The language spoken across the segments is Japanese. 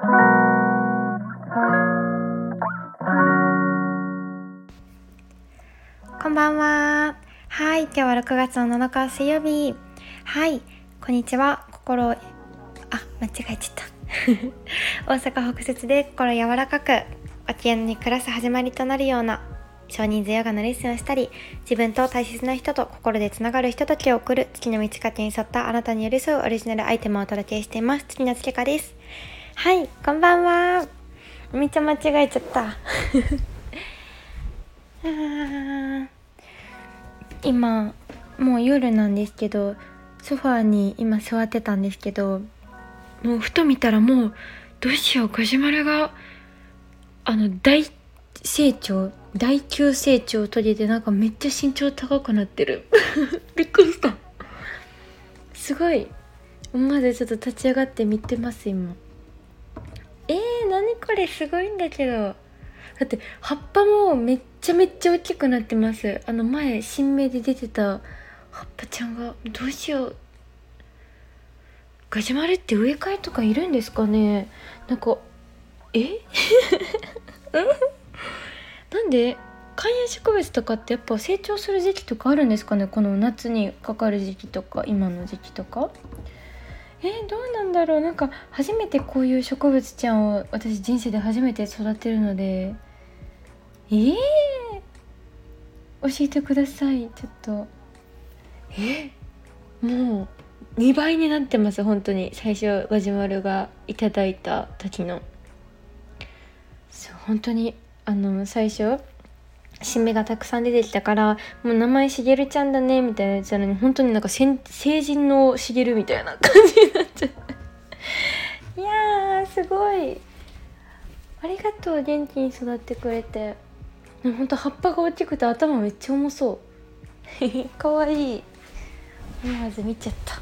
こんばんは。はい、今日は6月の7日水曜日。はい、こんにちは。心、あ、間違えちゃった。大阪北節で心柔らかく、秋山に暮らす始まりとなるような少人数ヨガのレッスンをしたり、自分と大切な人と心でつながる人たちを送る月の満ち欠けに沿ったあなたに寄り添うオリジナルアイテムをお届けしています。月のつけかです。はい、こんばんは。めっちゃ間違えちゃった。今もう夜なんですけどソファーに今座ってたんですけどもうふと見たらもうどうしよう小島があの大成長大急成長を遂げてなんかめっちゃ身長高くなってる びっくりしたすごい思わずちょっと立ち上がって見てます今、何これすごいんだけど。だって葉っぱもめっちゃめっちゃ大きくなってます。あの前新芽で出てた葉っぱちゃんがどうしよう。ガジュマルって植え替えとかいるんですかね。なんかえ？なんで観葉植物とかってやっぱ成長する時期とかあるんですかね？この夏にかかる時期とか今の時期とか。え、どうなんだろう。なんか初めてこういう植物ちゃんを私人生で初めて育てるので。えー、教えてください。ちょっと。えもう2倍になってます。本当に。最初ガジュマルがいただいた時の。そう本当に。あの最初新芽がたくさん出てきたからもう名前しげるちゃんだねみたいなやつなのに本当になんか成人のしげるみたいな感じになっちゃう いやーすごい。ありがとう元気に育ってくれて。ほんと葉っぱが大きくて頭めっちゃ重そう。かわいい。思わず見ちゃった。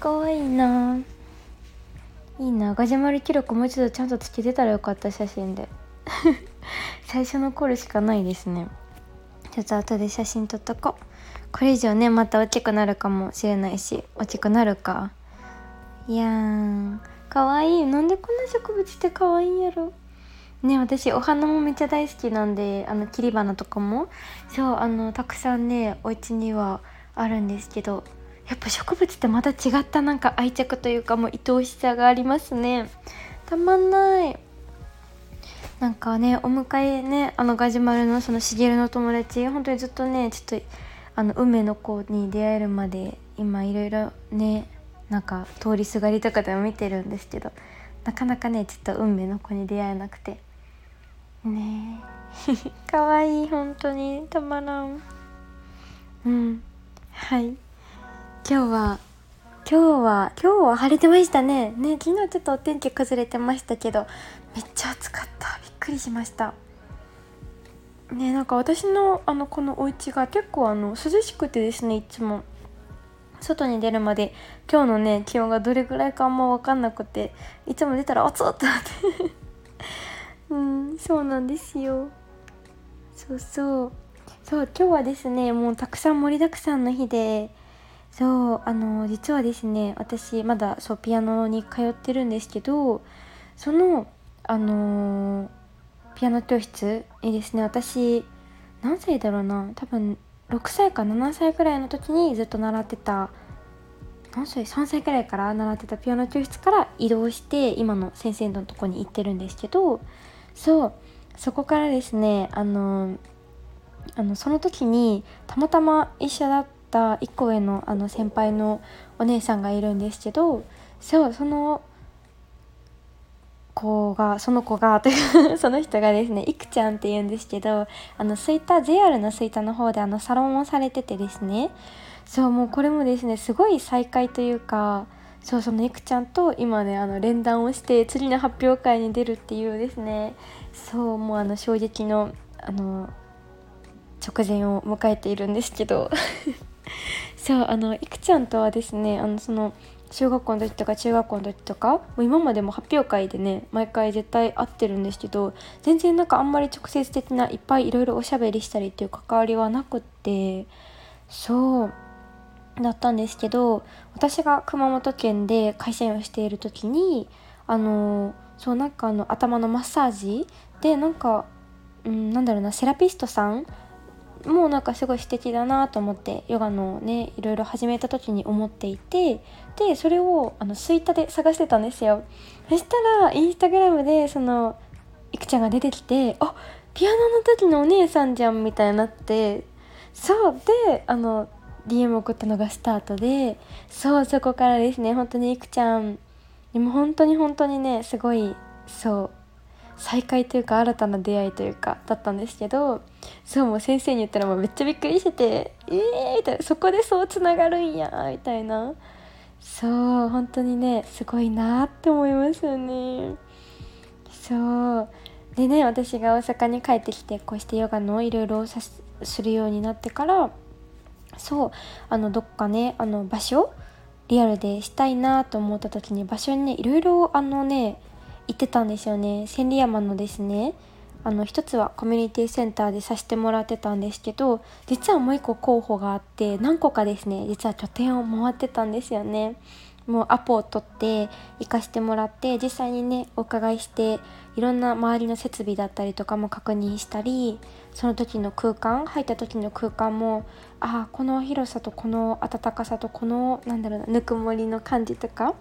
かわいいないいなガジュマル記録もう一度ちゃんとつけてたらよかった写真で。最初の頃しかないですね。ちょっと後で写真撮っとこう。これ以上ねまた大きくなるかもしれないし大きくなるか。いやーかわいい。なんでこんな植物ってかわいいんやろ。ね私お花もめっちゃ大好きなんであの切り花とかも。そうあのたくさんねお家にはあるんですけどやっぱ植物ってまた違ったなんか愛着というかもう愛おしさがありますね。たまんない。なんかねお迎えねあのガジュマルのそのしげるの友達本当にずっとねちょっとあの運命の子に出会えるまで今いろいろねなんか通りすがりとかでも見てるんですけどなかなかねちょっと運命の子に出会えなくて。ねえ。かわいい本当に。たまらん。うん。はい。今日は今日は今日は晴れてましたね。ね昨日ちょっとお天気崩れてましたけどめっちゃ暑かった。びっくりしました。ねなんか私のあのこのお家が結構あの涼しくてですねいつも。外に出るまで今日のね気温がどれぐらいかあんま分かんなくていつも出たら熱っってなって。うんそうなんですよ。そうそう。そう今日はですねもうたくさん盛りだくさんの日でそうあの実はですね私まだそうピアノに通ってるんですけどそのあのー、ピアノ教室にですね。私何歳だろうな。多分6歳か7歳くらいの時にずっと習ってた。何歳？3歳くらいから習ってたピアノ教室から移動して今の先生のとこに行ってるんですけど。そう。そこからですねあのあのその時にたまたま一緒だった1個上のあの先輩のお姉さんがいるんですけど。そうその子がその子がという その人がですねいくちゃんって言うんですけどあの吹田 JR の吹田の方であのサロンをされててですね。そうもうこれもですねすごい再会というかそうそのいくちゃんと今ねあの連弾をして次の発表会に出るっていうですね。そうもうあの衝撃のあの直前を迎えているんですけど。そうあのいくちゃんとはですねあのその小学校の時とか中学校の時とかもう今までも発表会でね毎回絶対会ってるんですけど全然なんかあんまり直接的ないっぱいいろいろおしゃべりしたりっていう関わりはなくってそうだったんですけど私が熊本県で会社員をしている時にあのそうなんかあの頭のマッサージでなんか、うん、なんだろうなセラピストさんもうなんかすごい素敵だなと思ってヨガのねいろいろ始めた時に思っていてでそれをあのスイッタで探してたんですよ。そしたらインスタグラムでそのいくちゃんが出てきてあピアノの時のお姉さんじゃんみたいになってそうであの DM 送ったのがスタートでそうそこからですね本当にいくちゃんでも本当に本当にねすごいそう再会というか新たな出会いというかだったんですけどそうもう先生に言ったらもうめっちゃびっくりしてて「えー!」みたいな「そこでそうつながるんや」みたいなそう本当にねすごいなって思いますよねそうでね私が大阪に帰ってきてこうしてヨガのいろいろするようになってからそうあのどっかねあの場所リアルでしたいなと思った時に場所にねいろいろあのね行ってたんですよね。千里山のですねあの一つはコミュニティセンターでさせてもらってたんですけど実はもう一個候補があって何個かですね実は拠点を回ってたんですよね。もうアポを取って行かしてもらって実際にねお伺いしていろんな周りの設備だったりとかも確認したりその時の空間入った時の空間もああこの広さとこの温かさとこのなんだろうなぬくもりの感じとか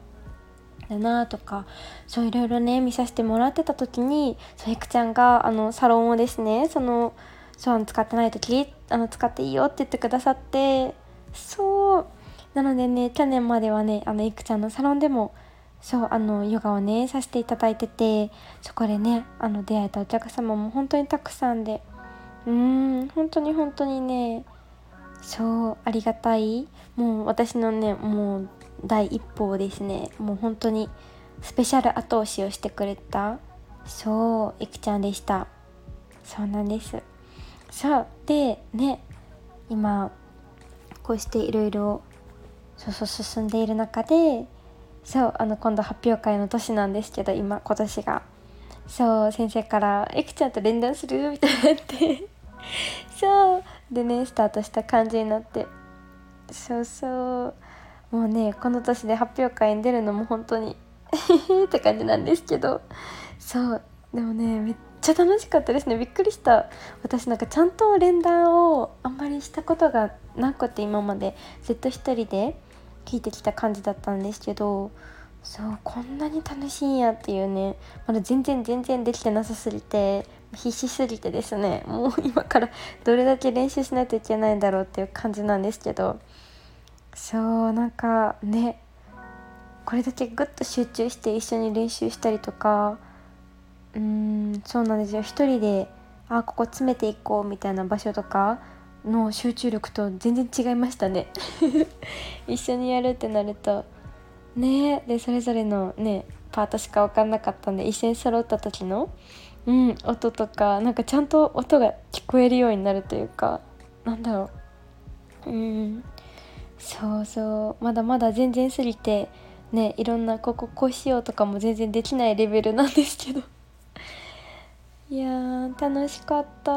だなとかそういろいろね見させてもらってた時にそういくちゃんがあのサロンをですねそのそう使ってない時あの使っていいよって言ってくださってそうなのでね去年まではねあのいくちゃんのサロンでもそうあのヨガをねさせていただいててそこでねあの出会えたお客様も本当にたくさんでうーん本当に本当にねそうありがたい。もう私のねもう第一歩をですね。もう本当にスペシャル後押しをしてくれたそういくちゃんでした。そうなんです。そうでね今こうしていろいろそうそう進んでいる中でそうあの今度発表会の年なんですけど今今年が。そう先生から「いくちゃんと連弾する?」みたいになって。そうでねスタートした感じになって。そうそう。もうねこの年で発表会に出るのも本当に って感じなんですけど。そうでもねめっちゃ楽しかったですね。びっくりした。私なんかちゃんと連弾をあんまりしたことがなくて今までずっと一人で聞いてきた感じだったんですけどそうこんなに楽しいんやっていうねまだ全然全然できてなさすぎて必死すぎてですね。もう今からどれだけ練習しないといけないんだろうっていう感じなんですけど。そうなんかねこれだけグッと集中して一緒に練習したりとかうんそうなんですよ。一人であここ詰めていこうみたいな場所とかの集中力と全然違いましたね。一緒にやるってなると。ねでそれぞれのねパートしか分かんなかったんで一緒に揃った時のうん音とかなんかちゃんと音が聞こえるようになるというかなんだろう。うん。そうそう。まだまだ全然すぎてねいろんなこここうしようとかも全然できないレベルなんですけど。いや楽しかった。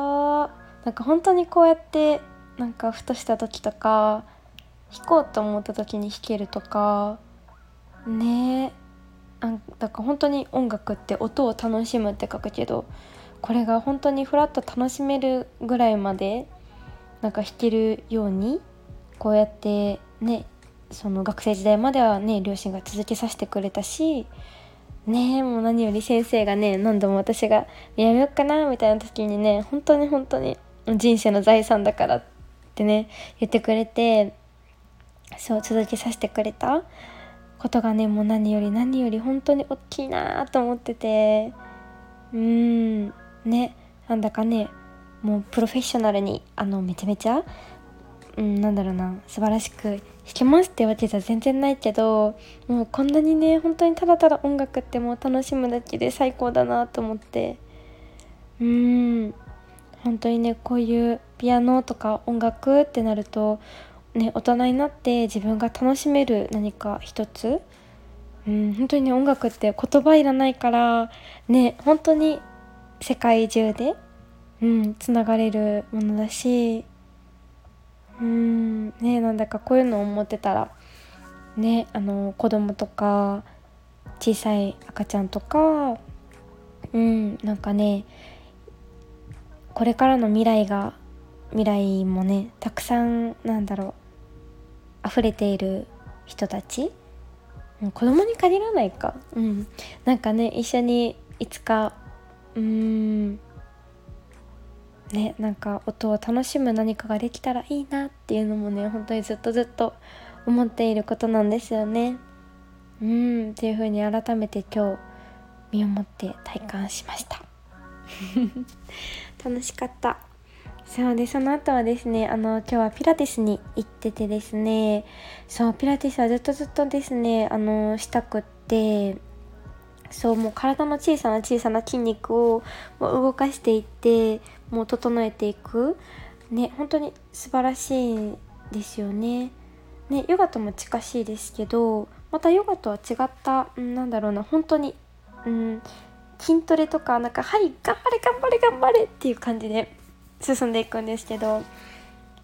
なんか本当にこうやってなんかふとした時とか弾こうと思った時に弾けるとかねなんだか本当に音楽って音を楽しむって書くけどこれが本当にフラッと楽しめるぐらいまでなんか弾けるようにこうやってねその学生時代まではね両親が続けさせてくれたしねもう何より先生がね何度も私がやめようかなみたいな時にね本当に本当に人生の財産だからってね言ってくれてそう続けさせてくれた。ことがねもう何より何より本当に大きいなと思っててうーんねなんだかねもうプロフェッショナルにあのめちゃめちゃうん、なんだろうな。素晴らしく弾けますってわけじゃ全然ないけどもうこんなにね本当にただただ音楽ってもう楽しむだけで最高だなと思って。うん本当にねこういうピアノとか音楽ってなるとね大人になって自分が楽しめる何か一つ。うん本当にね音楽って言葉いらないからね本当に世界中でうんつながれるものだし。うん。ねなんだかこういうのを思ってたらねあの子供とか小さい赤ちゃんとかうんなんかねこれからの未来が未来もねたくさんなんだろう溢れている人たち子供に限らないか。うん。なんかね一緒にいつかうーんねなんか音を楽しむ何かができたらいいなっていうのもね本当にずっとずっと思っていることなんですよね。うんっていう風に改めて今日身をもって体感しました。楽しかった。そうでその後はですねあの今日はピラティスに行っててですねそうピラティスはずっとずっとですねあのしたくってそうもう体の小さな小さな筋肉をもう動かしていってもう整えていくね本当に素晴らしいですよね。ねヨガとも近しいですけどまたヨガとは違った、うん、なんだろうな本当に、うん、筋トレとかなんかはい頑張れ頑張れ頑張れっていう感じで進んでいくんですけど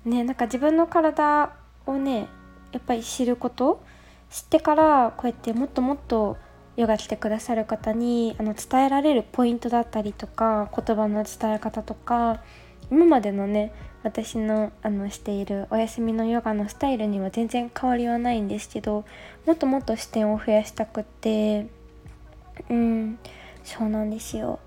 ねなんか自分の体をねやっぱり知ること知ってからこうやってもっともっとヨガ来てくださる方にあの伝えられるポイントだったりとか言葉の伝え方とか今までのね私のあのしているお休みのヨガのスタイルには全然変わりはないんですけどもっともっと視点を増やしたくてうんそうなんですよ。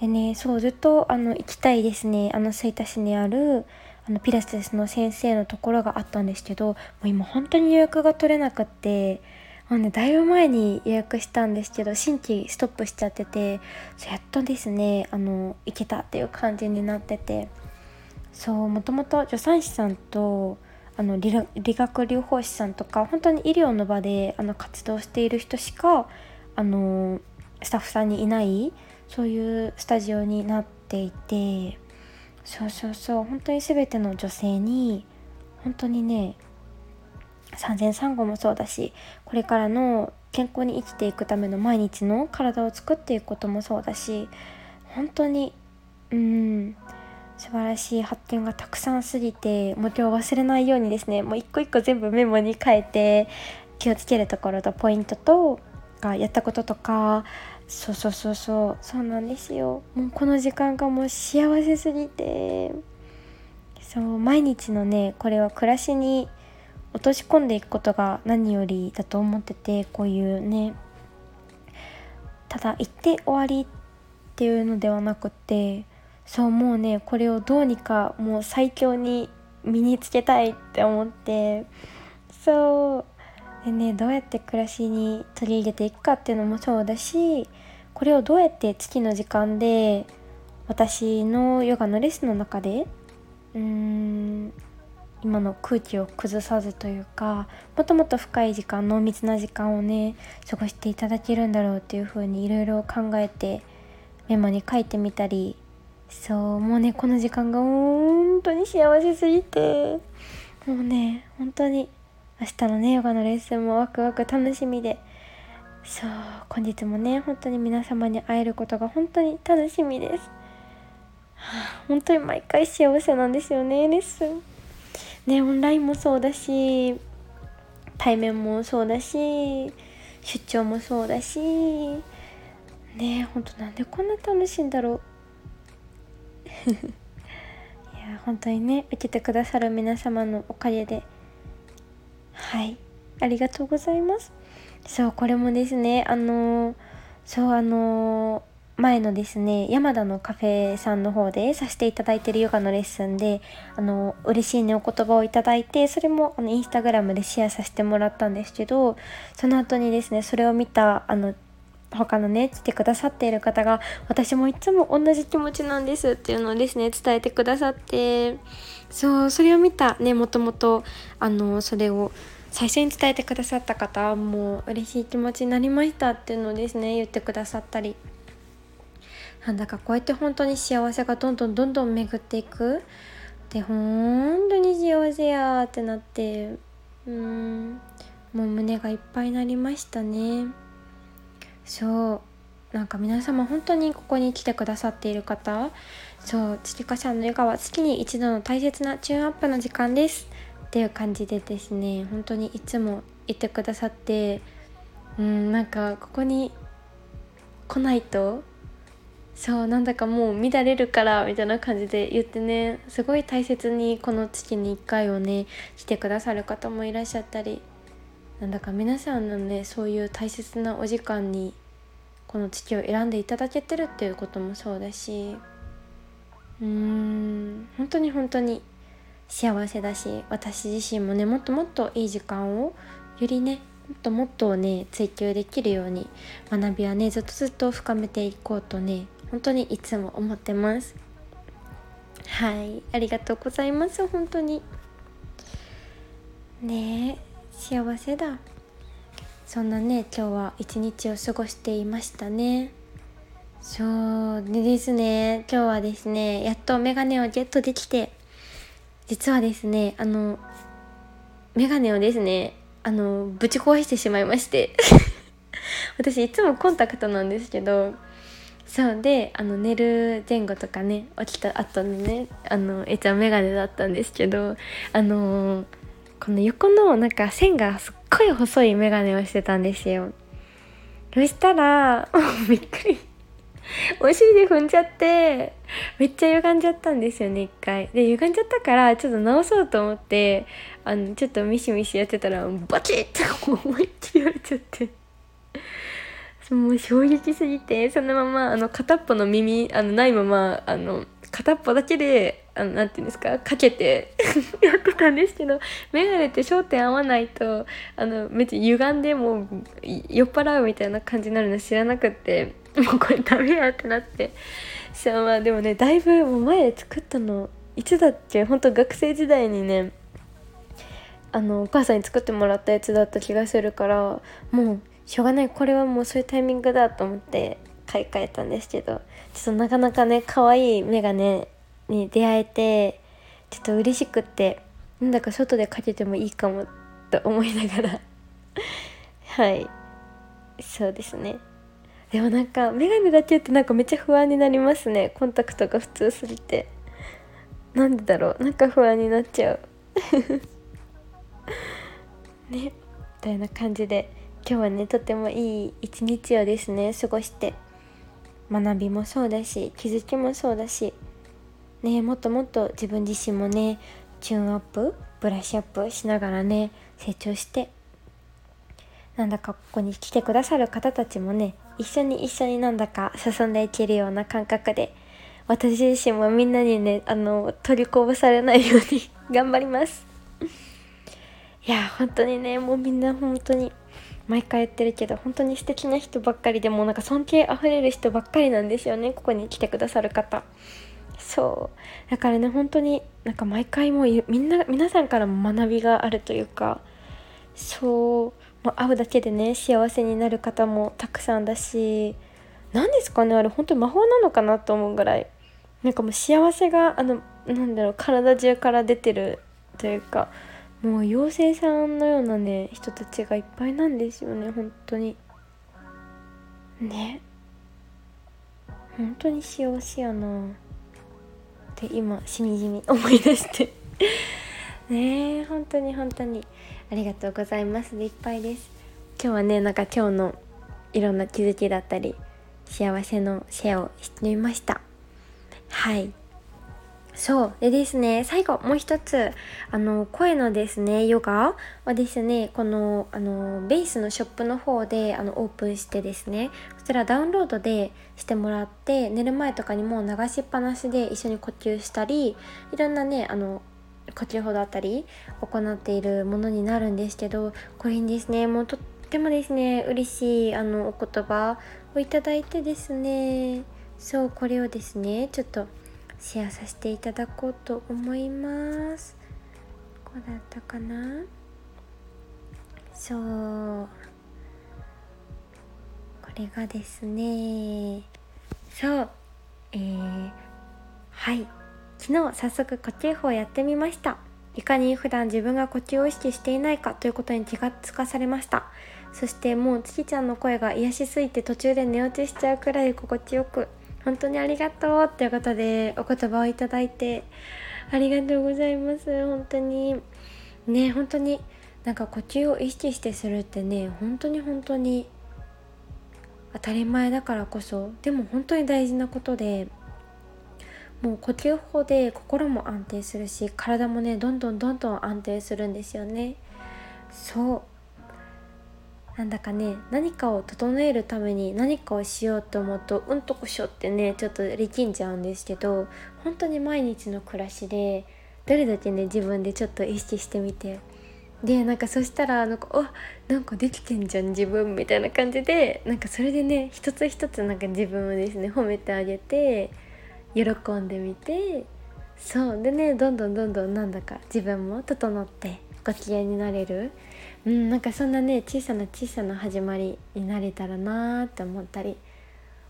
でねそうずっとあの行きたいですねあの吹田市にあるあのピラティスの先生のところがあったんですけどもう今本当に予約が取れなくってもうねだいぶ前に予約したんですけど新規ストップしちゃっててやっとですねあの行けたっていう感じになってて。そうもともと助産師さんとあの理学療法士さんとか本当に医療の場であの活動している人しかあのスタッフさんにいないそういうスタジオになっていて。そうそうそう本当に全ての女性に本当にね産前産後もそうだしこれからの健康に生きていくための毎日の体を作っていくこともそうだし本当にうん素晴らしい発見がたくさんすぎてもう今日忘れないようにですねもう一個一個全部メモに書いて気をつけるところとポイントとかやったこととかそうそうそうそうそうなんですよ。もうこの時間がもう幸せすぎて。そう毎日のねこれは暮らしに落とし込んでいくことが何よりだと思っててこういうねただ行って終わりっていうのではなくてそうもうねこれをどうにかもう最強に身につけたいって思ってそう。でねどうやって暮らしに取り入れていくかっていうのもそうだしこれをどうやって月の時間で私のヨガのレッスンの中でうーん今の空気を崩さずというかもっともっと深い時間濃密な時間をね過ごしていただけるんだろうっていう風にいろいろ考えてメモに書いてみたりそうもうねこの時間が本当に幸せすぎてもうね本当に明日のねヨガのレッスンもワクワク楽しみでそう本日もね本当に皆様に会えることが本当に楽しみです、はあ、本当に毎回幸せなんですよねレッスン。ねオンラインもそうだし対面もそうだし出張もそうだしねほんとなんでこんな楽しいんだろう。いや本当にね受けてくださる皆様のおかげで。はい。ありがとうございます。そうこれもですねあのそうあの前のですね山田のカフェさんの方でさせていただいてるヨガのレッスンであの嬉しいねお言葉をいただいてそれもあのインスタグラムでシェアさせてもらったんですけどその後にですねそれを見たあの他のね来てくださっている方が私もいつも同じ気持ちなんですっていうのをですね伝えてくださってそうそれを見たねもともとあのそれを最初に伝えてくださった方もう嬉しい気持ちになりましたっていうのをですね言ってくださったり。なんだかこうやって本当に幸せがどんどんどんどん巡っていく。で本当に幸せやってなってうんもう胸がいっぱいになりましたね。そう。なんか皆様本当にここに来てくださっている方そうちりかさんのヨガは月に一度の大切なチューンアップの時間です。っていう感じでですね本当にいつもいてくださってうんなんかここに来ないとそうなんだかもう乱れるからみたいな感じで言ってね。すごい大切にこの月に1回をねしてくださる方もいらっしゃったり。なんだか皆さんのねそういう大切なお時間にこの月を選んでいただけてるっていうこともそうだし。うーん本当に本当に幸せだし私自身もねもっともっといい時間をよりねもっともっとね追求できるように学びはねずっとずっと深めていこうとね本当にいつも思ってます。はいありがとうございます。本当に。ねえ幸せだ。そんなね今日は一日を過ごしていましたね。そうでですね。今日はですねやっとメガネをゲットできて実はですねあのメガネをですねあのぶち壊してしまいまして。私いつもコンタクトなんですけどそうであの寝る前後とかね起きた後のねあのえちゃんメガネだったんですけどあのー、この横のなんか線がすっごい細いメガネをしてたんですよ。そしたら びっくり。お尻で踏んじゃってめっちゃ歪んじゃったんですよね一回。で歪んじゃったからちょっと直そうと思ってあのちょっとミシミシやってたらバチッて思いっきり言われちゃって。もう衝撃すぎてそのままあの片っぽの耳あのないままあの片っぽだけであのなていうんですかかけて やってたんですけど眼鏡って焦点合わないとあのめっちゃ歪んでもう酔っ払うみたいな感じになるの知らなくってもうこれダメやってなって。そうまあでもねだいぶもう前作ったのいつだっけ？本当学生時代にねあのお母さんに作ってもらったやつだった気がするからもうしょうがない。これはもうそういうタイミングだと思って買い替えたんですけどちょっとなかなかね可愛い眼鏡に出会えてちょっと嬉しくってなんだか外でかけてもいいかもと思いながら。はい。そうですね。でもなんか眼鏡だけってなんかめっちゃ不安になりますね。コンタクトが普通すぎて。なんでだろう。なんか不安になっちゃう。ね。みたいな感じで。今日はねとてもいい一日をですね過ごして学びもそうだし気づきもそうだしねもっともっと自分自身もねチューンアップブラッシュアップしながらね成長してなんだかここに来てくださる方たちもね一緒に一緒になんだか進んでいけるような感覚で私自身もみんなにねあの取りこぼされないように 頑張ります。いや本当にねもうみんな本当に毎回言ってるけど本当に素敵な人ばっかりでもなんか尊敬あふれる人ばっかりなんですよね。ここに来てくださる方。そう。だからね本当になんか毎回もうみんな皆さんからも学びがあるというか。そう。もう会うだけでね幸せになる方もたくさんだし。何ですかねあれ本当に魔法なのかなと思うぐらい。なんかもう幸せがあのなんだろう体中から出てるというか。もう妖精さんのようなね人たちがいっぱいなんですよね本当に。ね。本当に幸せやな。って今しみじみ思い出して。ねえ本当に本当に。ありがとうございます。でいっぱいです。今日はねなんか今日のいろんな気づきだったり幸せのシェアをしてみました。はい。そう。でですね最後もう一つあの声のですねヨガはですねこのあのベースのショップの方であのオープンしてですねこちらダウンロードでしてもらって寝る前とかにも流しっぱなしで一緒に呼吸したりいろんなねあの呼吸法だったり行っているものになるんですけどこれにですねもうとってもですね嬉しいあのお言葉をいただいてですねそうこれをですねちょっとシェアさせていただこうと思います。こうだったかな？そう。これがですね。そう。えー、はい。昨日早速呼吸法やってみました。いかに普段自分が呼吸を意識していないかということに気がつかされました。そしてもう月ちゃんの声が癒しすぎて途中で寝落ちしちゃうくらい心地よく本当にありがとうっていうことでお言葉をいただいてありがとうございます。本当にね本当になんか呼吸を意識してするってね本当に本当に当たり前だからこそでも本当に大事なことでもう呼吸法で心も安定するし体もねどんどんどんどん安定するんですよね。そう。なんだかね何かを整えるために何かをしようと思うとうんとこしょってねちょっと力んじゃうんですけど本当に毎日の暮らしでどれだけね自分でちょっと意識してみて。でなんかそしたらなんかあなんかできてんじゃん自分みたいな感じでなんかそれでね一つ一つなんか自分をですね褒めてあげて喜んでみて。そう。でねどんどんどんどんなんだか自分も整ってご機嫌になれる。うんなんかそんなね小さな小さな始まりになれたらなーって思ったり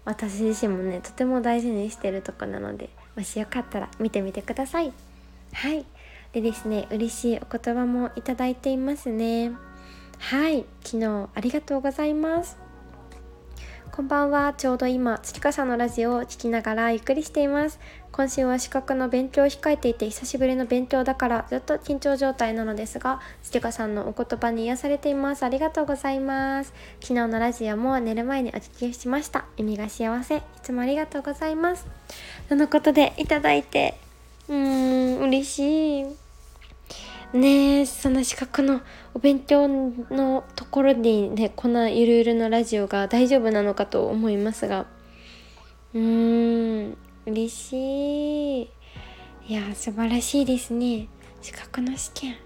私自身もねとても大事にしてるとこなのでもしよかったら見てみてください。はい。でですね嬉しいお言葉もいただいていますね。はい。昨日ありがとうございます。こんばんは。ちょうど今月笠のラジオを聴きながらゆっくりしています。今週は資格の勉強を控えていて久しぶりの勉強だからずっと緊張状態なのですが月笠さんのお言葉に癒されています。ありがとうございます。昨日のラジオも寝る前にお聞きしました。意味が幸せ。いつもありがとうございます。とのことでいただいてうーん嬉しい。ねえその資格のお勉強のところにねこんなゆるゆるのラジオが大丈夫なのかと思いますが。うーん嬉しい。いや素晴らしいですね。資格の試験。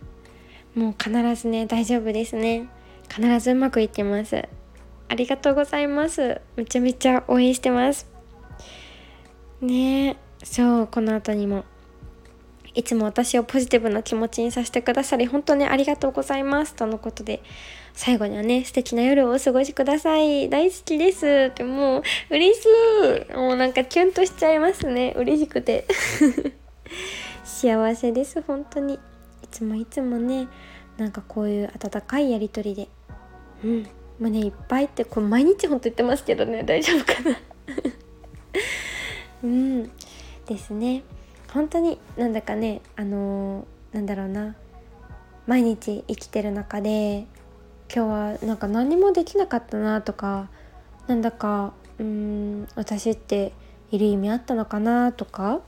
もう必ずね大丈夫ですね。必ずうまくいってます。ありがとうございます。めちゃめちゃ応援してます。ねえそうこの後にも。いつも私をポジティブな気持ちにさせてくださり本当にありがとうございますとのことで最後にはね素敵な夜をお過ごしください。大好きです。ってもう嬉しい。もうなんかキュンとしちゃいますね。嬉しくて。幸せです本当に。いつもいつもねなんかこういう温かいやり取りでうん胸いっぱいってこう毎日ほんと言ってますけどね。大丈夫かな。うん。ですね。本当になんだかねあのー、なんだろうな毎日生きてる中で今日はなんか何もできなかったなとかなんだかうん私っている意味あったのかなとか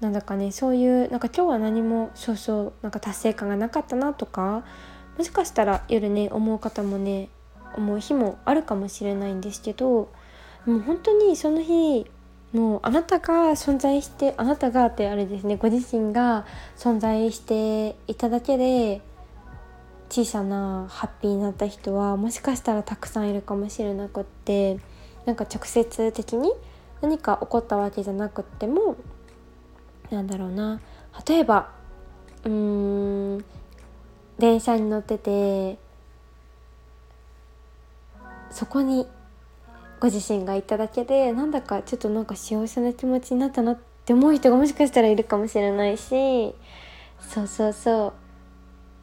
なんだかねそういうなんか今日は何もそうそうなんか達成感がなかったなとかもしかしたら夜ね思う方もね思う日もあるかもしれないんですけどもう本当にその日もうあなたが存在してあなたがってあれですねご自身が存在していただけで小さなハッピーになった人はもしかしたらたくさんいるかもしれなくってなんか直接的に何か起こったわけじゃなくってもなんだろうな。例えばうーん電車に乗っててそこにご自身がいただけでなんだかちょっとなんか幸せな気持ちになったなって思う人がもしかしたらいるかもしれないしそうそうそう。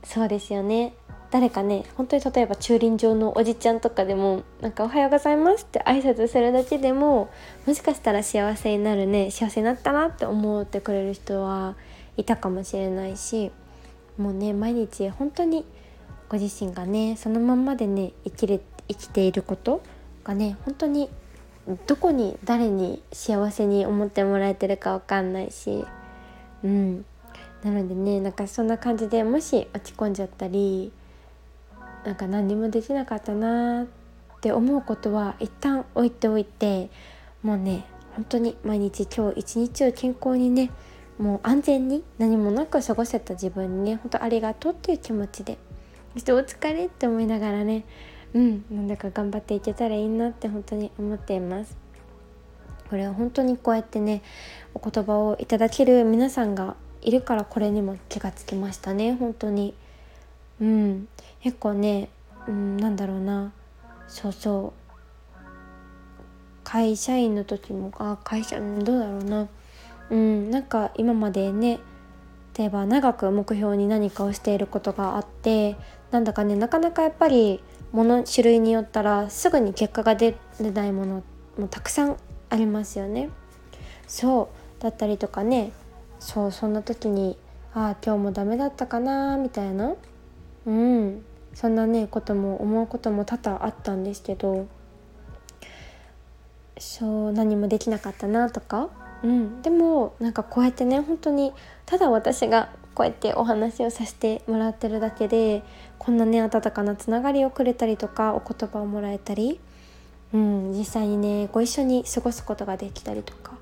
そうですよね。誰かね本当に例えば駐輪場のおじちゃんとかでもなんか「おはようございます」って挨拶するだけでももしかしたら幸せになるね幸せになったなって思ってくれる人はいたかもしれないしもうね毎日本当にご自身がねそのまんまでね生きれ生きていることがね本当にどこに誰に幸せに思ってもらえてるか分かんないし。うん。なのでねなんかそんな感じでもし落ち込んじゃったりなんか何にもできなかったなって思うことは一旦置いておいてもうね本当に毎日今日一日を健康にねもう安全に何もなく過ごせた自分にね本当ありがとうっていう気持ちでそしてお疲れって思いながらねうん。なんだか頑張っていけたらいいなって本当に思っています。これは本当にこうやってねお言葉をいただける皆さんがいるからこれにも気がつきましたね。本当に。うん。結構ね、うん、なんだろうな。そうそう。会社員の時もあ会社どうだろうな。うんなんか今までね例えば長く目標に何かをしていることがあってなんだかねなかなかやっぱりもの種類によったらすぐに結果が出ないものもたくさんありますよね。そうだったりとかね。そうそんな時にああ今日もダメだったかなみたいな。うん。そんなねことも思うことも多々あったんですけど。そう何もできなかったなとか、うん、でもなんかこうやってね本当にただ私がこうやってお話をさせてもらってるだけでこんなね温かなつながりをくれたりとかお言葉をもらえたり、うん、実際にねご一緒に過ごすことができたりとか、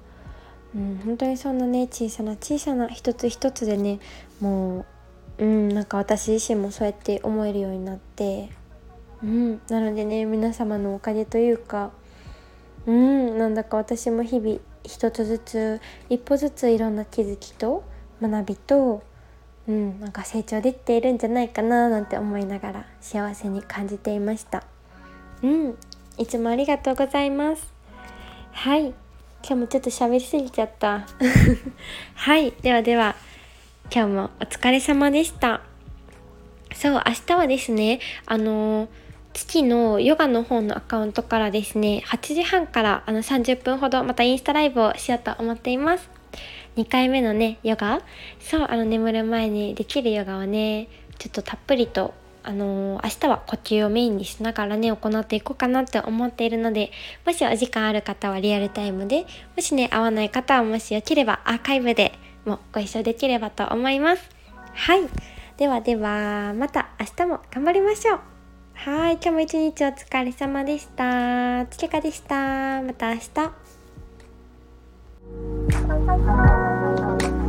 うん、本当にそんなね小さな小さな一つ一つでねもう、うん、なんか私自身もそうやって思えるようになって、うん、なのでね皆様のおかげというか、うん、なんだか私も日々一つずつ一歩ずついろんな気づきと学びとうん、なんか成長できているんじゃないかななんて思いながら幸せに感じていました。うんいつもありがとうございます。はい今日もちょっと喋りすぎちゃった。はいではでは今日もお疲れ様でした。そう明日はですねあのー父のヨガの方のアカウントからですね8時半からあの30分ほどまたインスタライブをしようと思っています。2回目のねヨガ？そうあの眠る前にできるヨガをねちょっとたっぷりとあのー、明日は呼吸をメインにしながらね行っていこうかなって思っているのでもしお時間ある方はリアルタイムでもしね合わない方はもしよければアーカイブでもご一緒できればと思います。はい。ではではまた明日も頑張りましょう。はい。今日も一日お疲れ様でした。つけかでした。また明日。Thank you.